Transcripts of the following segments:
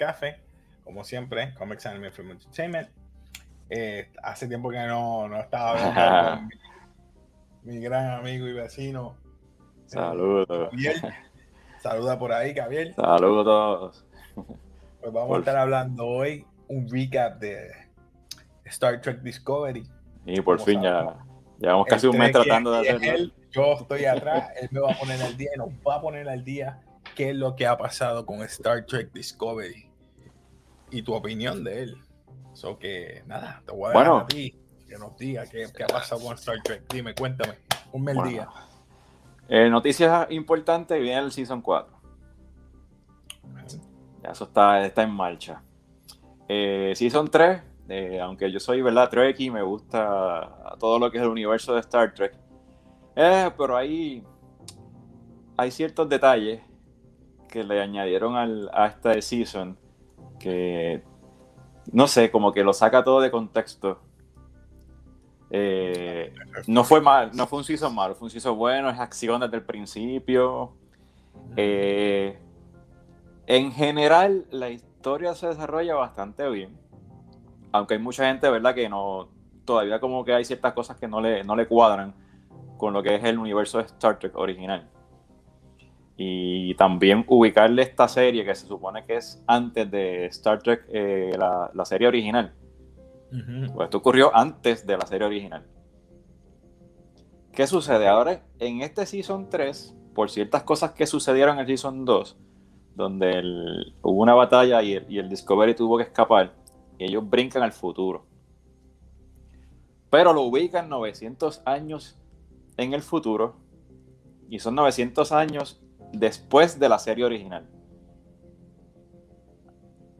Café. Como siempre, Comics Anime Film Entertainment. Eh, hace tiempo que no, no estaba hablando con mi, mi gran amigo y vecino. Saludos. Saluda por ahí, Gabriel. Saludos a todos. Pues vamos Por- a estar hablando hoy un recap de Star Trek Discovery. Y por Como fin ya sabemos. llevamos casi un mes tratando de hacerlo. él, yo estoy atrás, él me va a poner al día y nos va a poner al día qué es lo que ha pasado con Star Trek Discovery y tu opinión de él. So que nada, te voy a Bueno. a ti que nos diga qué, qué ha pasado con Star Trek. Dime, cuéntame, un Bueno. día. Eh, noticias importantes, viene el Season 4. Ya eso está, está en marcha. Eh, Season 3, eh, aunque yo soy, ¿verdad? Trekkie, me gusta todo lo que es el universo de Star Trek. Pero ahí hay ciertos detalles que le añadieron al, a esta season que, no sé, como que lo saca todo de contexto. Eh, no fue mal, no fue un season malo, fue un season bueno, es acción desde el principio. Eh, en general, la historia se desarrolla bastante bien. Aunque hay mucha gente, ¿verdad? Que no. Todavía como que hay ciertas cosas que no le, no le cuadran con lo que es el universo de Star Trek original. Y también ubicarle esta serie que se supone que es antes de Star Trek, eh, la, la serie original. Pues esto ocurrió antes de la serie original. ¿Qué sucede? Ahora, en este Season 3, por ciertas cosas que sucedieron en el Season 2, donde el- hubo una batalla y el, y el Discovery tuvo que escapar, y ellos brincan al futuro. Pero lo ubican 900 años en el futuro, y son 900 años después de la serie original.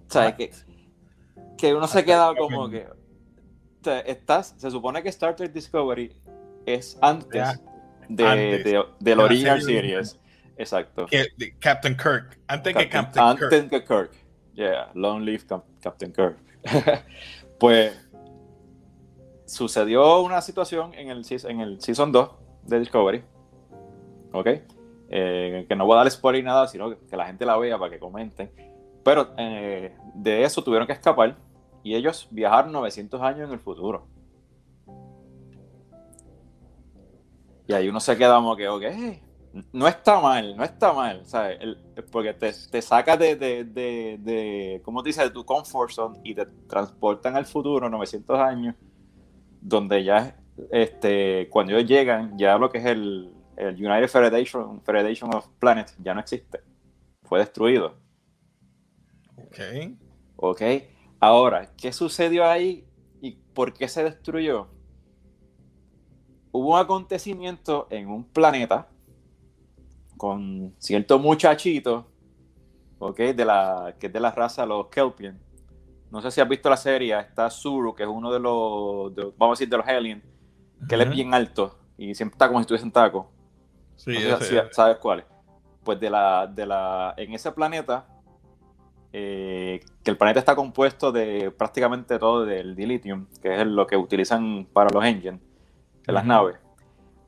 O sea, que, que uno se queda como que. o sea, estás, se supone que Star Trek Discovery es antes, de, antes de- de del original serie series. Exacto. Que- Captain Kirk, antes que Captain- Captain antes Kirk. que Kirk. Yeah, long live Cap- Captain Kirk. pues sucedió una situación en el, en el Season 2 de Discovery. ¿Ok? Eh, que no voy a dar spoiler ni nada, sino que, la gente la vea para que comenten. Pero eh, de eso tuvieron que escapar y ellos viajaron 900 años en el futuro. Y ahí uno se queda como que, ok, no está mal, no está mal, ¿sabes? El- porque te, te saca de, de, de, de, ¿cómo te dice? De tu comfort zone y te transportan al futuro 900 años, donde ya, este, cuando ellos llegan, ya lo que es el, el United Federation, Federation of Planets ya no existe, fue destruido. Ok. ¿Ok? Ahora, ¿qué sucedió ahí y por qué se destruyó? Hubo un acontecimiento en un planeta con cierto muchachito, ¿ok? De la, que es de la raza los Kelpian. No sé si has visto la serie, está Zuru, que es uno de los, de- vamos a decir, de los aliens, que él es bien alto y siempre está como si estuviese en taco. Sí, No sé si sabes cuál es. Pues de la, de la, en ese planeta, eh, que el planeta está compuesto de prácticamente todo del dilithium, que es lo que utilizan para los engines de las Ujú. naves.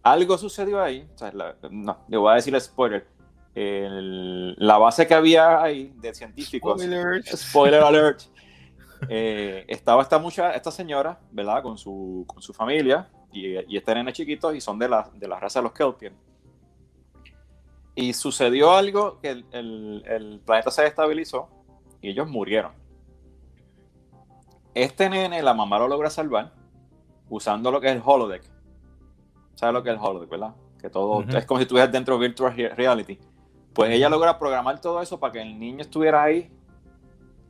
Algo sucedió ahí, o sea, la- no, le voy a decir el spoiler. El- la base que había ahí de científicos, Spoilers. spoiler alert, eh, estaba esta mucha, esta señora, ¿verdad? Con su, con su familia y, y este nene chiquito y son de la, de la raza de los Kelpian. Y sucedió algo que el, el- el planeta se destabilizó y ellos murieron. Este nene, la mamá lo logra salvar usando lo que es el holodeck. ¿Sabes lo que es el holodeck, verdad? Que todo es como si estuvieras dentro de virtual re- reality. Pues ella logra programar todo eso para que el niño estuviera ahí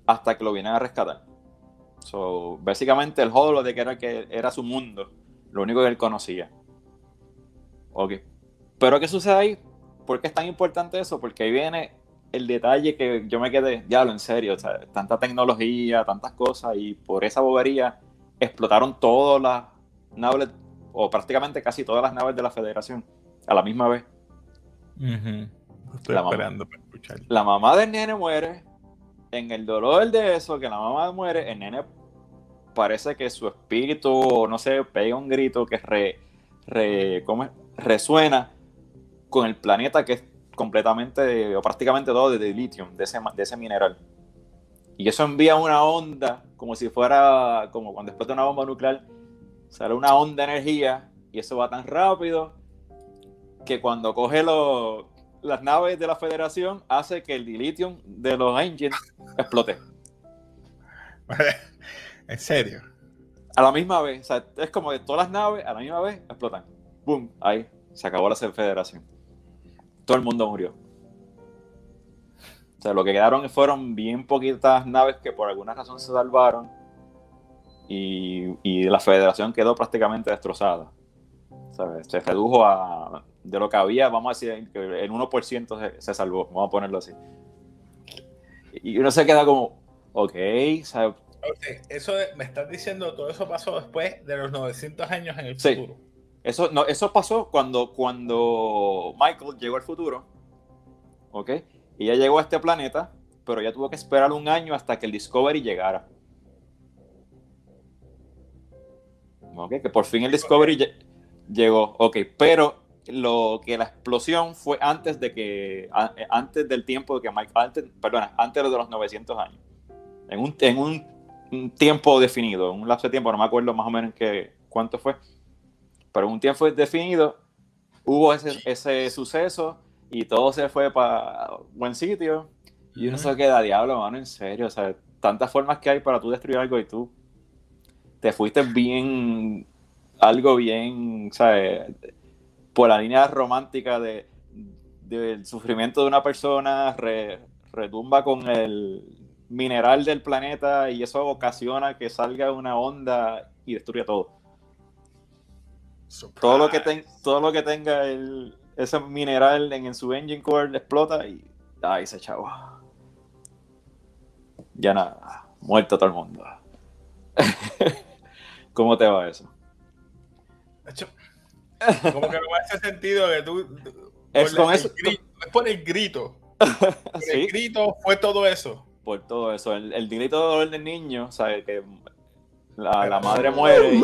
hasta que lo vienen a rescatar. So, básicamente el holodeck era que era su mundo, lo único que él conocía. Ok. Pero ¿qué sucede ahí? ¿Por qué es tan importante eso? Porque ahí viene el detalle que yo me quedé, diablo, en serio, o sea, tanta tecnología, tantas cosas, y por esa bobería explotaron todas las naves, o prácticamente casi todas las naves de la Federación, a la misma vez. Estoy La mamá. esperando para escuchar. La mamá del nene muere, en el dolor de eso, que la mamá muere, el nene parece que su espíritu, no sé, pega un grito que re, re, ¿cómo es? resuena con el planeta que es completamente o prácticamente todo de lithium, de ese, de ese mineral. Y eso envía una onda, como si fuera, como cuando explota una bomba nuclear, sale una onda de energía y eso va tan rápido que cuando coge las naves de la Federación hace que el dilithium de los engines explote. ¿En serio? A la misma vez, o sea, es como que todas las naves a la misma vez explotan. ¡Boom! Ahí, se acabó la Federación. Todo el mundo murió. O sea, lo que quedaron fueron bien poquitas naves que por alguna razón se salvaron y, la federación quedó prácticamente destrozada. Se redujo a, de lo que había, vamos a decir, que el 1% se, salvó, vamos a ponerlo así. Y uno se queda como, ok, eso me estás diciendo, todo eso pasó después de los 900 años en el futuro. Eso, no, eso pasó cuando, cuando Michael llegó al futuro, ¿ok? Y ya llegó a este planeta, pero ya tuvo que esperar un año hasta que el Discovery llegara. ¿Ok? Que por fin el Discovery llegó. Ok, pero lo que la explosión fue antes de que antes del tiempo de que Michael antes, perdona, antes de los 900 años. En un, en un, tiempo definido, un lapso de tiempo, no me acuerdo más o menos qué, cuánto fue pero un tiempo definido hubo ese, ese suceso y todo se fue para buen sitio. Y uno se queda, diablo, mano, en serio. O sea, tantas formas que hay para tú destruir algo y tú te fuiste bien, algo bien, ¿sabes? Por la línea romántica de, del sufrimiento de una persona, retumba con el mineral del planeta y eso ocasiona que salga una onda y destruya todo. Todo lo, que todo lo que tenga el, ese mineral en, su engine core explota y ahí se chavo. Ya nada, muerto todo el mundo. ¿Cómo te va eso? Como que no me hace sentido que tú. Es, con eso, grito, es por el grito. El grito fue todo eso. Por todo eso. El, el grito de dolor del niño, ¿sabes? Que la, la madre muere oh y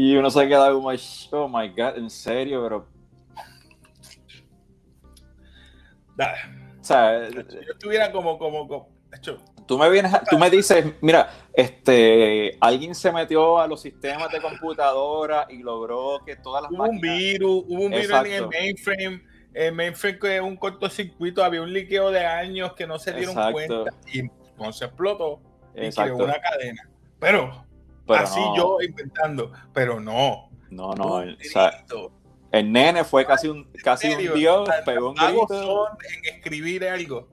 y uno se queda como, oh my god, en serio, pero. O sea, yo estuviera como, como, como hecho, tú me vienes, tú me dices, mira, este, alguien se metió a los sistemas de computadora y logró que todas las hubo un virus, hubo un virus en el mainframe, el mainframe que un cortocircuito, había un liqueo de años que no se dieron cuenta y se explotó y creó una cadena. Pero, así yo inventando, pero no. No, no, el, el nene fue casi un, casi un dios, pegó un grito. en escribir algo.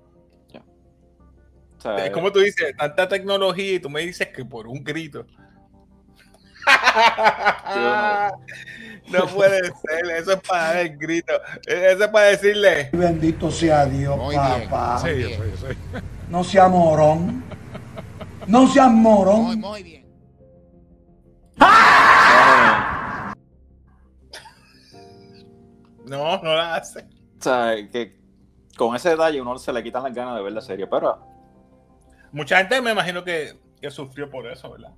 es como tú dices, tanta tecnología y tú me dices que por un grito. no. puede ser, eso es para dar el grito. Eso es para decirle. Bendito sea Dios, papá. No sea morón. No seas morón. Muy, muy bien. No, no la hace. O sea, que con ese detalle uno se le quitan las ganas de ver la serie, pero... Mucha gente me imagino que, sufrió por eso, ¿verdad?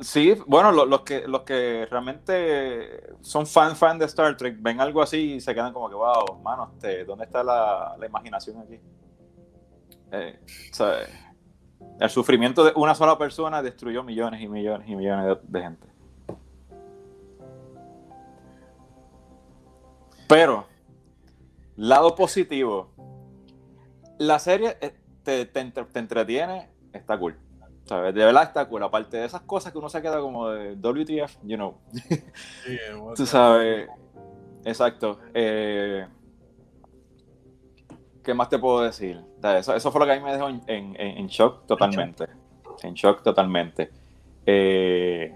Sí, bueno, los, que, los que realmente son fan, fan de Star Trek ven algo así y se quedan como que, wow, mano, este, ¿dónde está la, imaginación aquí? Eh, o sea, el sufrimiento de una sola persona destruyó millones y millones y millones de, gente. Pero, lado positivo, la serie eh, te, entretiene, está cool. De verdad está cool. Aparte de esas cosas que uno se queda como de WTF, you know. Tú sabes. Exacto. Eh, ¿Qué más te puedo decir? Eso, fue lo que a mí me dejó en, shock totalmente. En shock totalmente. Eh,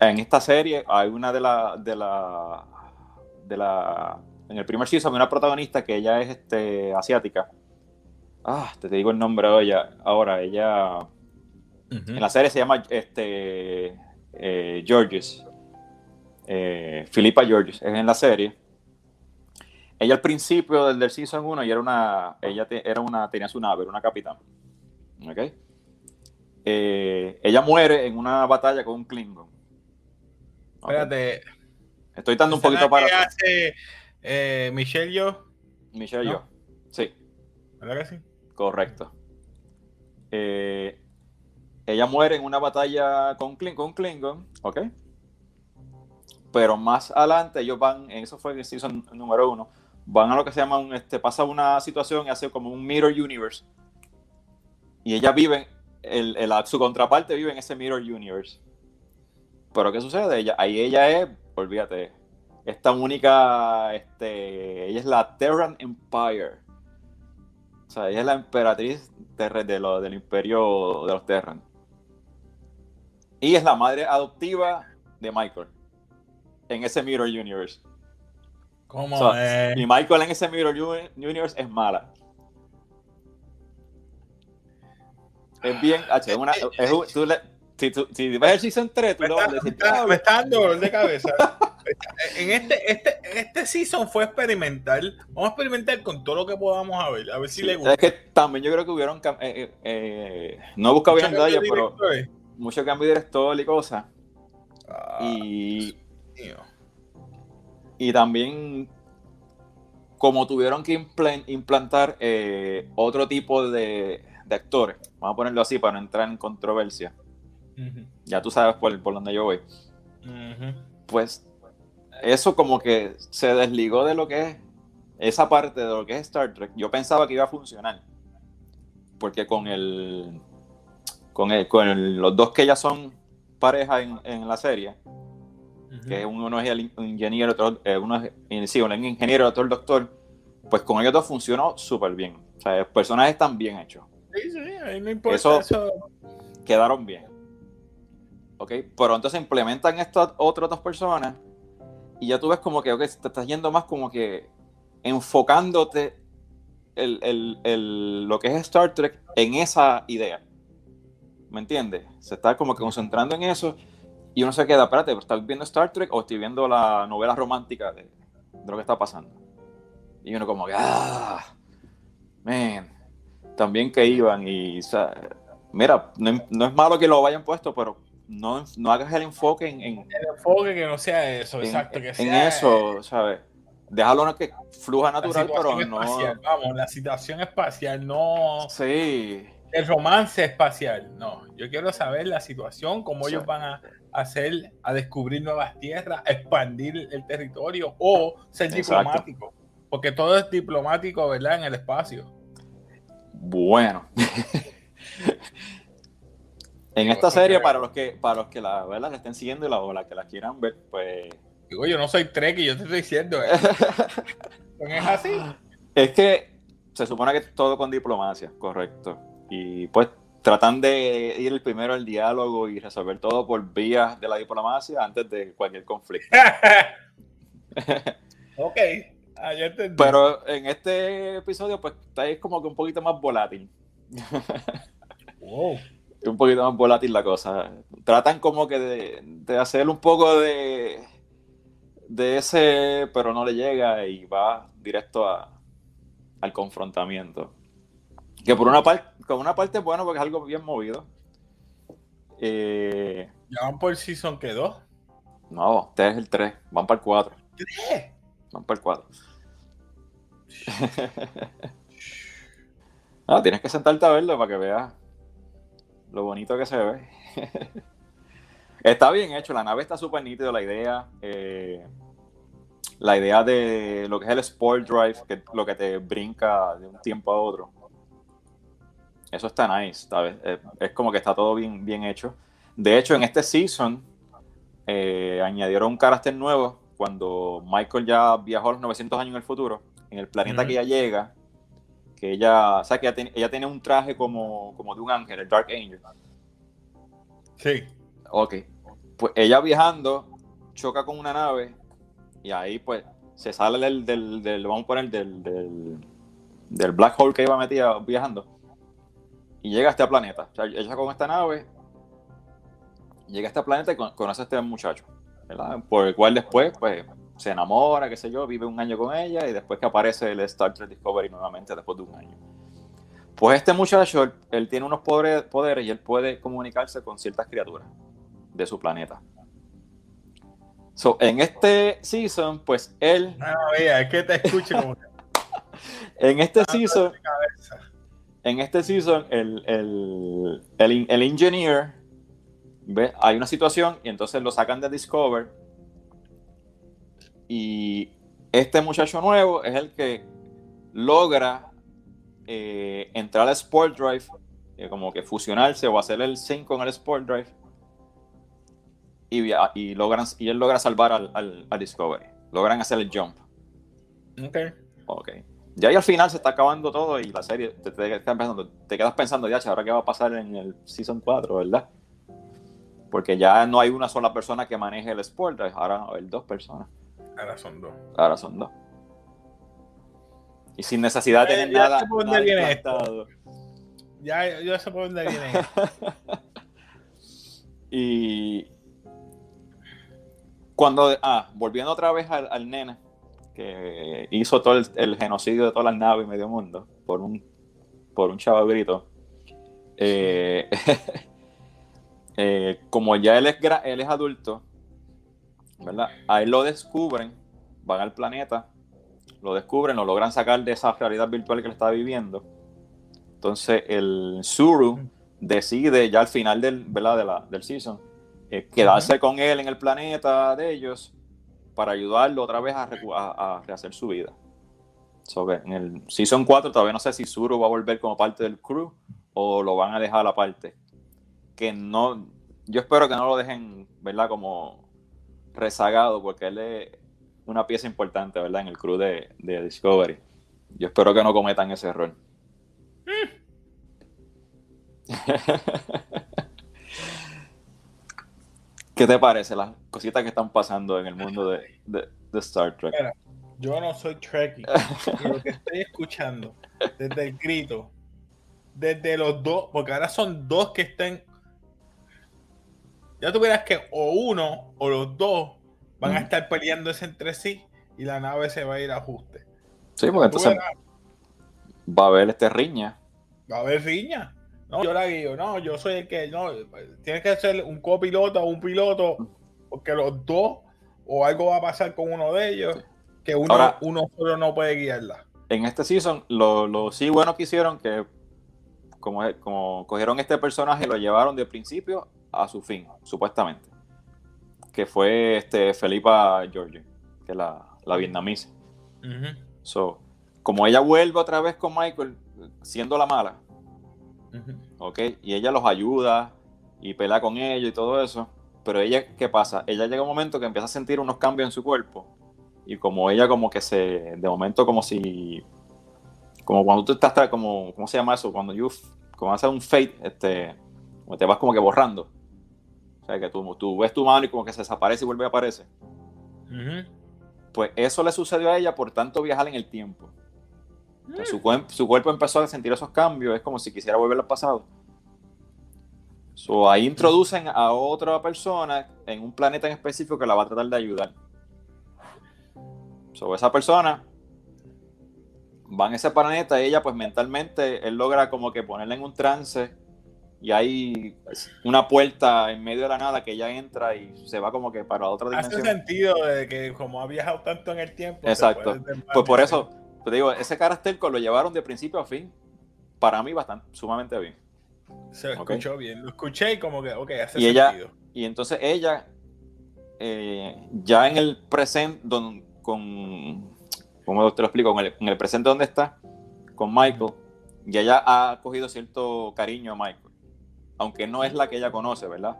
en esta serie hay una de la, de la, de la, en el primer season hay una protagonista que ella es este, asiática. Ah, te, digo el nombre de ella. Ahora, ella, en la serie se llama este, eh, Georges. Eh, Filipa Georges es en la serie ella al principio del, del Season 1, ella era una, ella era una, tenía su nave, era una capitán. ¿Ok? Eh, ella muere en una batalla con un Klingon. Espérate. Estoy dando un poquito para. ¿Qué hace eh, Michelle yo? Michelle yo. Sí. ¿Verdad que sí? Correcto. Eh, ella muere en una batalla con, con Klingon, ¿ok? Pero más adelante ellos van, eso fue el season número uno, van a lo que se llama un, este, pasa una situación y hace como un mirror universe. Y ella vive, el, su contraparte vive en ese mirror universe. Pero ¿qué sucede? Ella, ahí ella es, olvídate, esta única, este, ella es la Terran Empire. O sea, ella es la emperatriz de, lo, del imperio de los Terran. Y es la madre adoptiva de Michael en ese Mirror Universe. ¿Cómo Y Michael en ese Mirror Universe es mala. Es bien, H, una, es, tú le, si, tú, si ves el Season 3, tú me lo vas a decir. Me está, dando dolor de cabeza. en este, este, este season fue experimental. Vamos a experimentar con todo lo que podamos a ver, a ver si le gusta. Es que también yo creo que hubieron. Eh, eh, eh, no he buscado bien detalles, pero mucho cambio director y cosas. Ah, y. Y también como tuvieron que implantar eh, otro tipo de, actores, vamos a ponerlo así para no entrar en controversia, ya tú sabes por, por dónde yo voy, pues eso como que se desligó de lo que es esa parte de lo que es Star Trek. Yo pensaba que iba a funcionar, porque con el con, el, con los dos que ya son pareja en, en la serie, que uno es el ingeniero, otro, eh, uno es sí, un ingeniero, otro el doctor, pues con ellos dos funcionó súper bien. O sea, los personajes están bien hechos. Sí, sí, ahí no importa eso, Quedaron bien. ¿Ok? Pero entonces implementan estas otras dos personas y ya tú ves como que, ok, te estás yendo más como que enfocándote el, el, el, lo que es Star Trek en esa idea. ¿Me entiendes? Se está como que concentrando en eso y uno se queda, espérate, ¿estás viendo Star Trek o estoy viendo la novela romántica de, lo que está pasando? Y uno como que, ah, man, también que iban y, o sea, mira, no, es malo que lo vayan puesto, pero no, no hagas el enfoque en, El enfoque que no sea eso, exacto, que sea... En eso, ¿sabes? Déjalo que fluja natural, pero no... vamos, la situación espacial, no... Sí. El romance espacial, no. Yo quiero saber la situación, cómo ellos van a hacer, a descubrir nuevas tierras, expandir el territorio o ser diplomático. Porque todo es diplomático, ¿verdad? En el espacio. Bueno. en esta serie, para los que, para los que la verdad la estén siguiendo y la, o la que la quieran ver, pues. Digo, yo no soy Trek y yo te estoy diciendo, ¿eh? ¿Es así? Es que se supone que todo con diplomacia, correcto. Y pues tratan de ir el primero al diálogo y resolver todo por vías de la diplomacia antes de cualquier conflicto. ok, ah, Pero en este episodio, pues está ahí como que un poquito más volátil. wow. Un poquito más volátil la cosa. Tratan como que de, de hacer un poco de, de ese, pero no le llega y va directo a, al confrontamiento. Que por una parte, con una parte es bueno porque es algo bien movido. Eh, ¿Ya van por el season que dos? No, este es el 3, van para el 4. ¿Tres? Van para el 4. no, tienes que sentarte a verlo para que veas lo bonito que se ve. está bien hecho, la nave está súper nítida, la idea. Eh, la idea de lo que es el Sport Drive, que lo que te brinca de un tiempo a otro eso está nice, ¿sabes? Eh, es como que está todo bien, bien hecho. De hecho, en este season eh, añadieron un carácter nuevo cuando Michael ya viajó a los 900 años en el futuro, en el planeta que ella llega, que ella, o sea, que ella, tiene, un traje como, como de un ángel, el Dark Angel. Sí. Ok. Pues ella viajando, choca con una nave y ahí pues se sale del, del, vamos a poner, del, del, del black hole que iba metida viajando y llega a este planeta. O sea, ella con esta nave llega a este planeta y conoce a este muchacho, ¿verdad? Por el cual después, pues, se enamora, qué sé yo, vive un año con ella y después que aparece el Star Trek Discovery nuevamente después de un año. Pues este muchacho, él, tiene unos poderes y él puede comunicarse con ciertas criaturas de su planeta. So, en este season, pues él. No, mira, es que te escucho como. en este season. En este season, el, el, el, el engineer. ¿ve? Hay una situación y entonces lo sacan de Discover. Y este muchacho nuevo es el que logra eh, entrar al Sport Drive, eh, como que fusionarse o hacer el sync con el Sport Drive y, logran, y él logra salvar al, Discovery. Logran hacer el jump. Ok. Ok. Ya ahí al final se está acabando todo y la serie te, quedas, pensando, ya, ahora qué va a pasar en el Season 4, ¿verdad? Porque ya no hay una sola persona que maneje el Sport ahora hay dos personas. Ahora son dos. Ahora son dos. Y sin necesidad de tener nada. Ya, yo sé por dónde viene esto. y, cuando, ah, volviendo otra vez al, nene que hizo todo el, genocidio de todas las naves y medio mundo por un, por un. Eh, eh, como ya él es, él es adulto, ¿verdad? A él lo descubren, van al planeta, lo descubren, lo logran sacar de esa realidad virtual que él está viviendo. Entonces el Zuru decide ya al final del, ¿verdad? De la, del season eh, quedarse con él en el planeta de ellos para ayudarlo otra vez a, rehacer su vida. en el Season 4 todavía no sé si Zuru va a volver como parte del crew o lo van a dejar aparte. Que no, yo espero que no lo dejen, ¿verdad? Como rezagado porque él es una pieza importante, ¿verdad? En el crew de, Discovery. Yo espero que no cometan ese error. Mm. ¿Qué te parece las cositas que están pasando en el mundo de, Star Trek? yo no soy Trekkie, lo que estoy escuchando desde el grito, desde los dos, porque ahora son dos que estén. Ya tuvieras que o uno o los dos van a estar peleándose entre sí y la nave se va a ir a ajuste. Sí, porque entonces va a haber este riña. Va a haber riña. No, yo la guío, no, yo soy el que, no, tiene que ser un copiloto o un piloto, porque los dos, o algo va a pasar con uno de ellos, que uno, uno solo no puede guiarla. En este season, lo, sí bueno que hicieron, que como, como cogieron este personaje y lo llevaron de principio a su fin, supuestamente. Que fue este Felipa George, que es la, la vietnamesa. so, como ella vuelve otra vez con Michael, siendo la mala, ¿Ok? Y ella los ayuda y pelea con ellos y todo eso. Pero ella, ¿qué pasa? Ella llega un momento que empieza a sentir unos cambios en su cuerpo. Y como ella como que se, de momento como si, como cuando tú estás, como, ¿cómo se llama eso? Cuando you, como haces un fade, este, te vas como que borrando. O sea, que tú, tú ves tu mano y como que se desaparece y vuelve a aparecer. Pues eso le sucedió a ella por tanto viajar en el tiempo. Su, su, cuerpo empezó a sentir esos cambios, es como si quisiera volver al pasado. So, ahí introducen a otra persona en un planeta en específico que la va a tratar de ayudar. So, esa persona va en ese planeta y ella pues mentalmente, él logra como que ponerla en un trance y hay una puerta en medio de la nada que ella entra y se va como que para otra dimensión. Hace sentido de que como ha viajado tanto en el tiempo. Exacto. Pues por eso, pues digo, ese carácter lo llevaron de principio a fin. Para mí, bastante, sumamente bien. Se escuchó bien. Lo escuché y como que, ok, hace y sentido. y entonces ella, eh, ya en el presente, con, como te lo explico, en el, presente donde está, con Michael, y ella ha cogido cierto cariño a Michael. Aunque no es la que ella conoce, ¿verdad?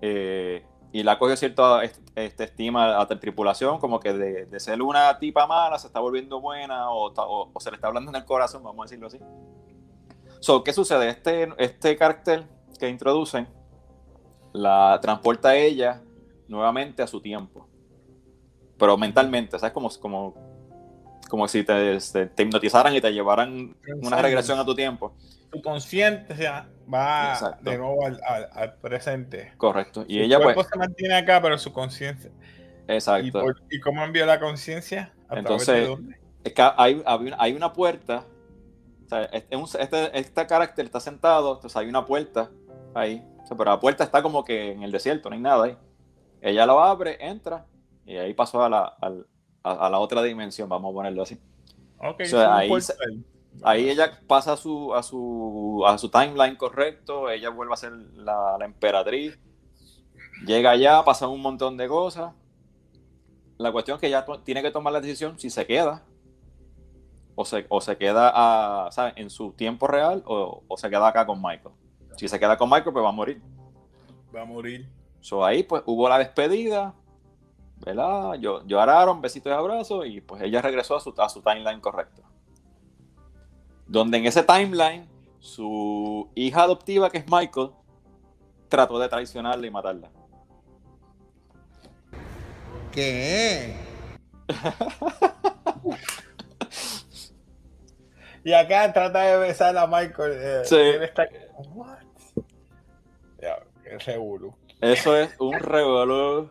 Eh, y la cogió cierta este, estima a la tripulación, como que de, ser una tipa mala se está volviendo buena o, se le está hablando en el corazón, vamos a decirlo así. So, ¿Qué sucede? Este, este cartel que introducen la transporta a ella nuevamente a su tiempo, pero mentalmente, ¿sabes? Como, como, como si te, te, hipnotizaran y te llevaran una regresión a tu tiempo. Tu conciencia va de nuevo al, presente. Correcto. Y ella cuerpo pues, se mantiene acá, pero su conciencia. Exacto. ¿Y, cómo envió la conciencia? Entonces, es que hay, hay, una puerta. O sea, este, este, carácter está sentado, entonces hay una puerta ahí. pero la puerta está como que en el desierto, no hay nada ahí. Ella lo abre, entra, y ahí pasó a la, a, la otra dimensión, vamos a ponerlo así. Ok, ahí, ella pasa a su, a, su, a su timeline correcto, ella vuelve a ser la, la emperatriz, llega allá, pasa un montón de cosas. La cuestión es que ella tiene que tomar la decisión si se queda o se, o se queda a, en su tiempo real o, se queda acá con Michael. Si se queda con Michael, pues va a morir. Va a morir. So, ahí pues hubo la despedida, ¿verdad? Yo, lloraron, besitos y abrazos, y pues ella regresó a su, a su timeline correcto. Donde en ese timeline, su hija adoptiva, que es Michael, trató de traicionarla y matarla. ¿Qué? y acá trata de besar a Michael. Eh, sí. está... What? Ya, qué Eso es un revuelo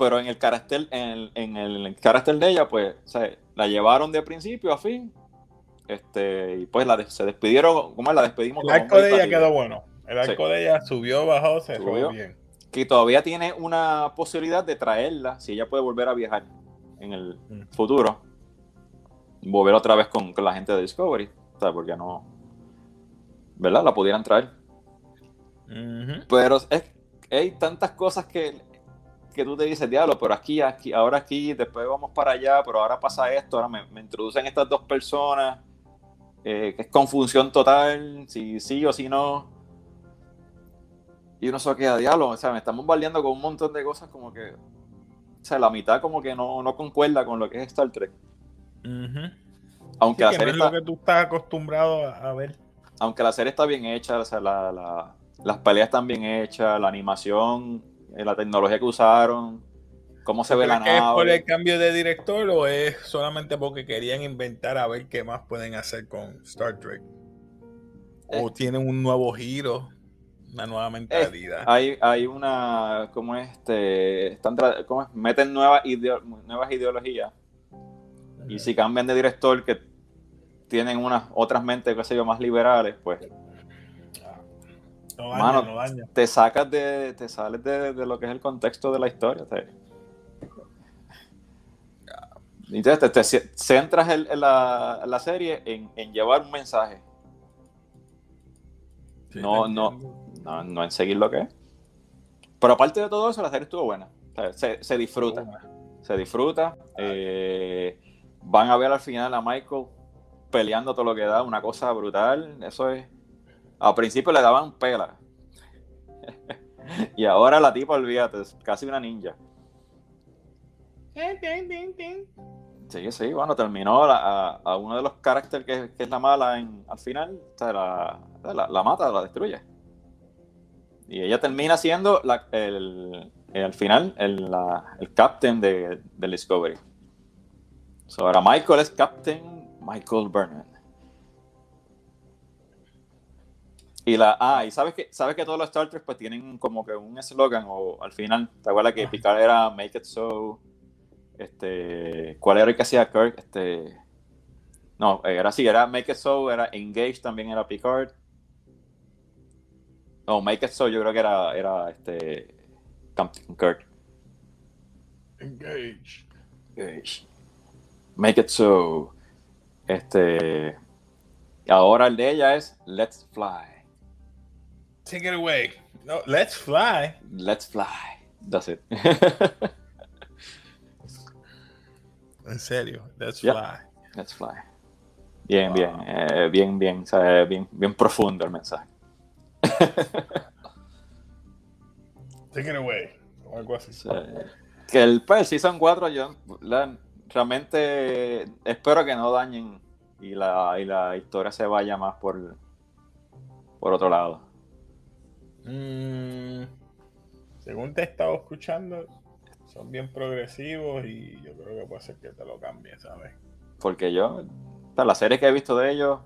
pero en el carácter, en el, carácter de ella, pues, la llevaron de principio a fin. Este, y pues la se despidieron, ¿cómo es? La despedimos. El arco de ella quedó bueno. El arco de ella subió, bajó, se subió bien. Que todavía tiene una posibilidad de traerla, si ella puede volver a viajar en el mm. futuro. Volver otra vez con, la gente de Discovery. O sea, porque no. ¿Verdad? La pudieran traer. Pero es, hay tantas cosas que que tú te dices, diablo, pero aquí, aquí, ahora aquí, después vamos para allá, pero ahora pasa esto, ahora me, introducen estas dos personas, eh, que es confusión total, si sí o si no. Y uno se queda, diablo, o sea, me estamos bombardeando con un montón de cosas como que, o sea, la mitad como que no, no concuerda con lo que es Star Trek. Aunque la serie está, lo que tú estás acostumbrado a ver. Aunque la serie está bien hecha, o sea, la, las peleas están bien hechas, la animación eh, la tecnología que usaron, cómo se ve la nave. ¿Es por el cambio de director o es solamente porque querían inventar a ver qué más pueden hacer con Star Trek? ¿O eh. tienen un nuevo giro? Una nueva eh, mentalidad. hay, hay una, ¿cómo es? Este, están, ¿cómo es? Meten nuevas, nuevas ideologías. Y si cambian de director, que tienen unas otras mentes, qué sé yo, más liberales, pues te sacas de, te sales de, lo que es el contexto de la historia. Te, centras en, la, serie en, llevar un mensaje. no, no, no, en seguir lo que es. Pero aparte de todo eso, la serie estuvo buena. se, disfruta. Se disfruta. Eh, van a ver al final a Michael peleando todo lo que da, una cosa brutal. Eso es al principio le daban pela. y ahora la tipa, olvídate, es casi una ninja. Sí, sí, bueno, terminó a, uno de los caracteres que, es la mala en, al final, la, mata, la destruye. Y ella termina siendo el, al final el, captain de, Discovery. ahora Michael es Captain Michael Burnham. Y la, ah, y sabes que, sabes que todos los Star Trek pues tienen como que un eslogan o al final, ¿te acuerdas que Picard era Make It So? Este, ¿cuál era el que hacía Kirk? Este, no, era así, era Make It So, era Engage también era Picard. No, Make It So yo creo que era, era este, Captain Kirk. Engage. Engage. Make It So. Este, ahora el de ella es Let's Fly. Take it away. No, let's fly. Let's fly. That's it. en serio, let's fly. Let's fly. Bien, bien, eh, bien, bien, bien, bien profundo el mensaje. Take it away. O algo así. que el pues, Season 4, yo realmente espero que no dañen y la, y la historia se vaya más por, por otro lado. Mm, según te he estado escuchando, son bien progresivos y yo creo que puede ser que te lo cambie, ¿sabes? Porque yo, las series que he visto de ellos,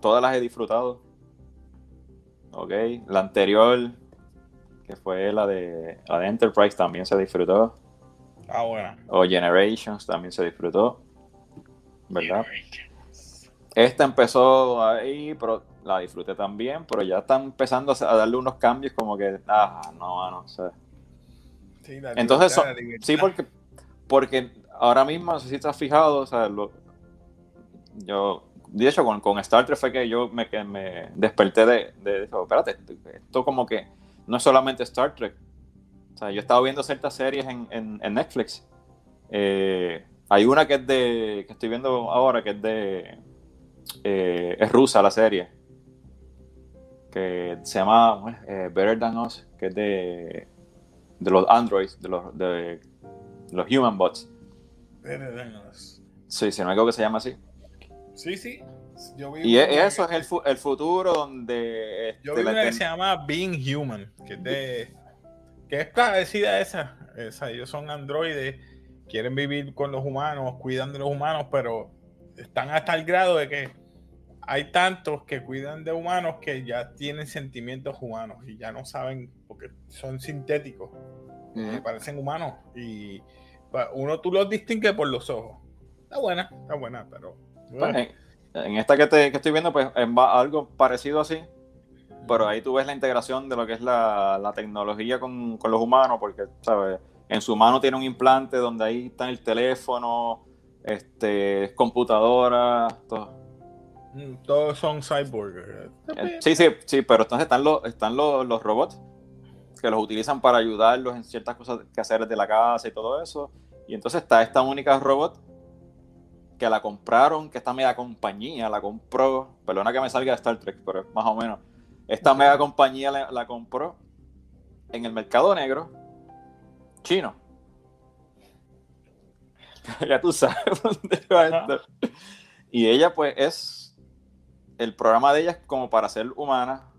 todas las he disfrutado. Ok, la anterior, que fue la de, la de Enterprise, también se disfrutó. Ah, bueno. O Generations también se disfrutó. ¿Verdad? Esta empezó ahí, pero la disfruté también, pero ya están empezando a darle unos cambios como que, ah, no, no Entonces, sí, porque, porque ahora mismo, no sé si has fijado, o sea, yo, de hecho, con, con, Star Trek fue que yo me, que me desperté de, de, espérate, esto como que no es solamente Star Trek. O sea, yo estaba viendo ciertas series en, en, Netflix. Eh, hay una que es de, que estoy viendo ahora, que es de, eh, es rusa la serie, que se llama eh, Better Than Us, que es de, de los androids, de los, de los human bots. Sí, si no me que se llama así. Sí, sí. y eso es el, el, futuro donde... Este, yo vi una que se llama Being Human, que es, de, que es parecida a esa. esa. Ellos son androides, quieren vivir con los humanos, cuidan de los humanos, pero están hasta el grado de que hay tantos que cuidan de humanos que ya tienen sentimientos humanos y ya no saben, porque son sintéticos, parecen humanos y uno tú los distingues por los ojos. Está buena, está buena, pero... Pues, en, esta que, te, que estoy viendo, pues es algo parecido así, pero ahí tú ves la integración de lo que es la, la tecnología con, con, los humanos, porque, ¿sabes? En su mano tiene un implante donde ahí está el teléfono, este, computadora, todo. Mm, todos son cyborg. Eh, sí, sí, sí, pero entonces están los, están los, los, robots que los utilizan para ayudarlos en ciertas cosas que hacer de la casa y todo eso. Y entonces está esta única robot que la compraron, que esta mega compañía la compró. Perdona que me salga de Star Trek, pero es más o menos. Esta mega compañía la, la compró en el mercado negro chino. ya tú sabes dónde va esto. Y ella, pues, es. El programa de ella es como para ser humana,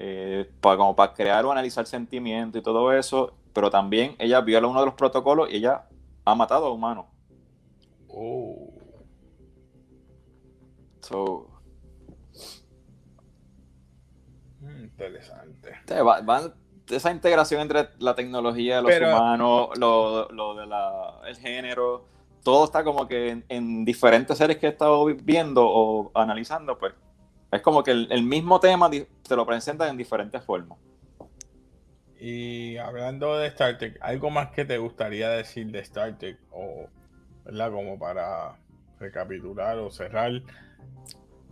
eh, para, como para crear o analizar sentimientos y todo eso, pero también ella viola uno de los protocolos y ella ha matado a humanos. Oh. So. Mm, interesante. Esa integración entre la tecnología, los humanos, lo, lo de la, el género, todo está como que en, diferentes series que he estado viendo o analizando, pues es como que el, mismo tema te lo presentan en diferentes formas. Y hablando de Star Trek, ¿algo más que te gustaría decir de Star Trek? O, ¿verdad? Como para recapitular o cerrar.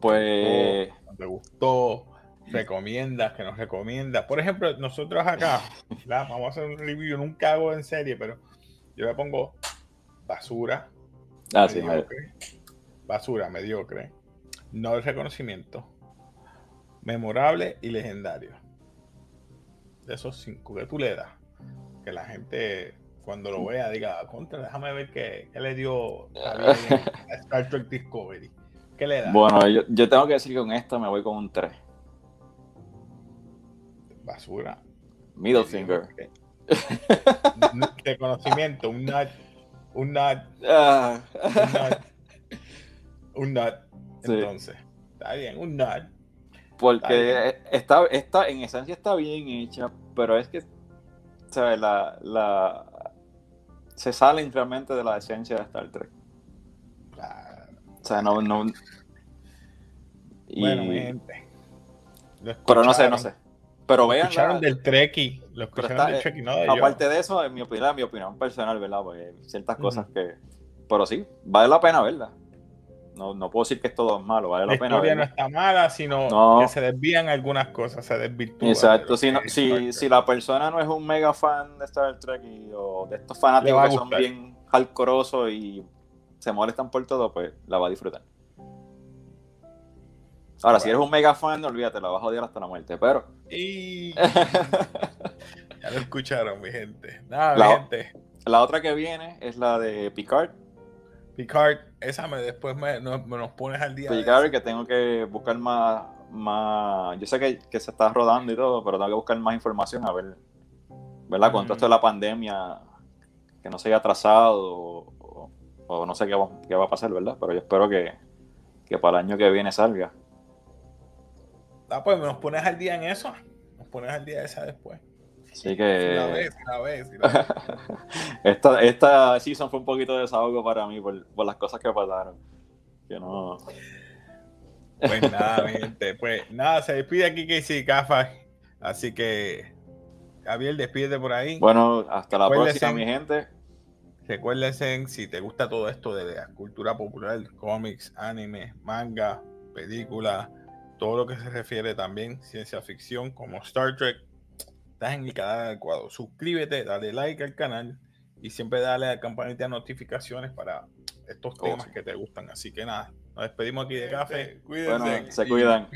Pues. ¿Te gustó? recomiendas, que nos recomiendas. Por ejemplo, nosotros acá, vamos a hacer un review, nunca hago en serie, pero yo le pongo basura. Ah, mediocre, Basura, mediocre. No el reconocimiento. Memorable y legendario. De esos cinco que tú le das. Que la gente cuando lo vea diga, contra, déjame ver qué, le dio a Star Trek Discovery. ¿Qué le da? Bueno, yo, yo tengo que decir que con esta me voy con un 3 basura. Middle finger. De conocimiento, un nut. Un nut. Ah. Un nut. Entonces, está bien, un nut. Porque está, está, en esencia está bien hecha, pero es que, ¿sabes? La, la, se salen realmente de la esencia de Star Trek. O sea, no, no. Bueno, mi gente. Pero no sé, no sé. Pero vean. Escucharon del Treki. Lo escucharon del Treki, no de Aparte de eso, en mi opinión, mi opinión personal, ¿verdad? Porque ciertas cosas que. Pero sí, vale la pena verla. No, no puedo decir que es todo malo, vale la, la pena. La historia no está mala, sino que se desvían algunas cosas, se desvirtúan. Exacto, si, si, si, la persona no es un mega fan de Star Trek o de estos fanáticos que son bien alcorosos y se molestan por todo, pues la va a disfrutar. Ahora, si eres un mega fan, no olvídate, la vas a odiar hasta la muerte, pero. Y... ya lo escucharon, mi gente. Nada, la, mi gente. La otra que viene es la de Picard. Picard, esa me después me, nos pones al día. Picard, que tengo que buscar más. más yo sé que, que, se está rodando y todo, pero tengo que buscar más información a ver. ¿Verdad? Con todo esto de la pandemia, que no se haya atrasado o, no sé qué va, qué va, a pasar, ¿verdad? Pero yo espero que, que para el año que viene salga. Ah, pues nos pones al día en eso. Nos pones al día esa después. Así que. La vez, la vez, esta, esta season fue un poquito de desahogo para mí por, por las cosas que pasaron. Que no. Pues nada, gente. Pues nada, se despide aquí Casey Cafa. Así que, Gabriel, despídete por ahí. Bueno, hasta la próxima, mi gente. Recuérdense, si te gusta todo esto de la cultura popular, cómics, anime, manga, película, todo lo que se refiere también ciencia ficción como Star Trek, estás en el canal adecuado. Suscríbete, dale like al canal y siempre dale a la campanita de notificaciones para estos oh, temas que te gustan. Así que nada, nos despedimos aquí de café. Cuídense. se cuidan.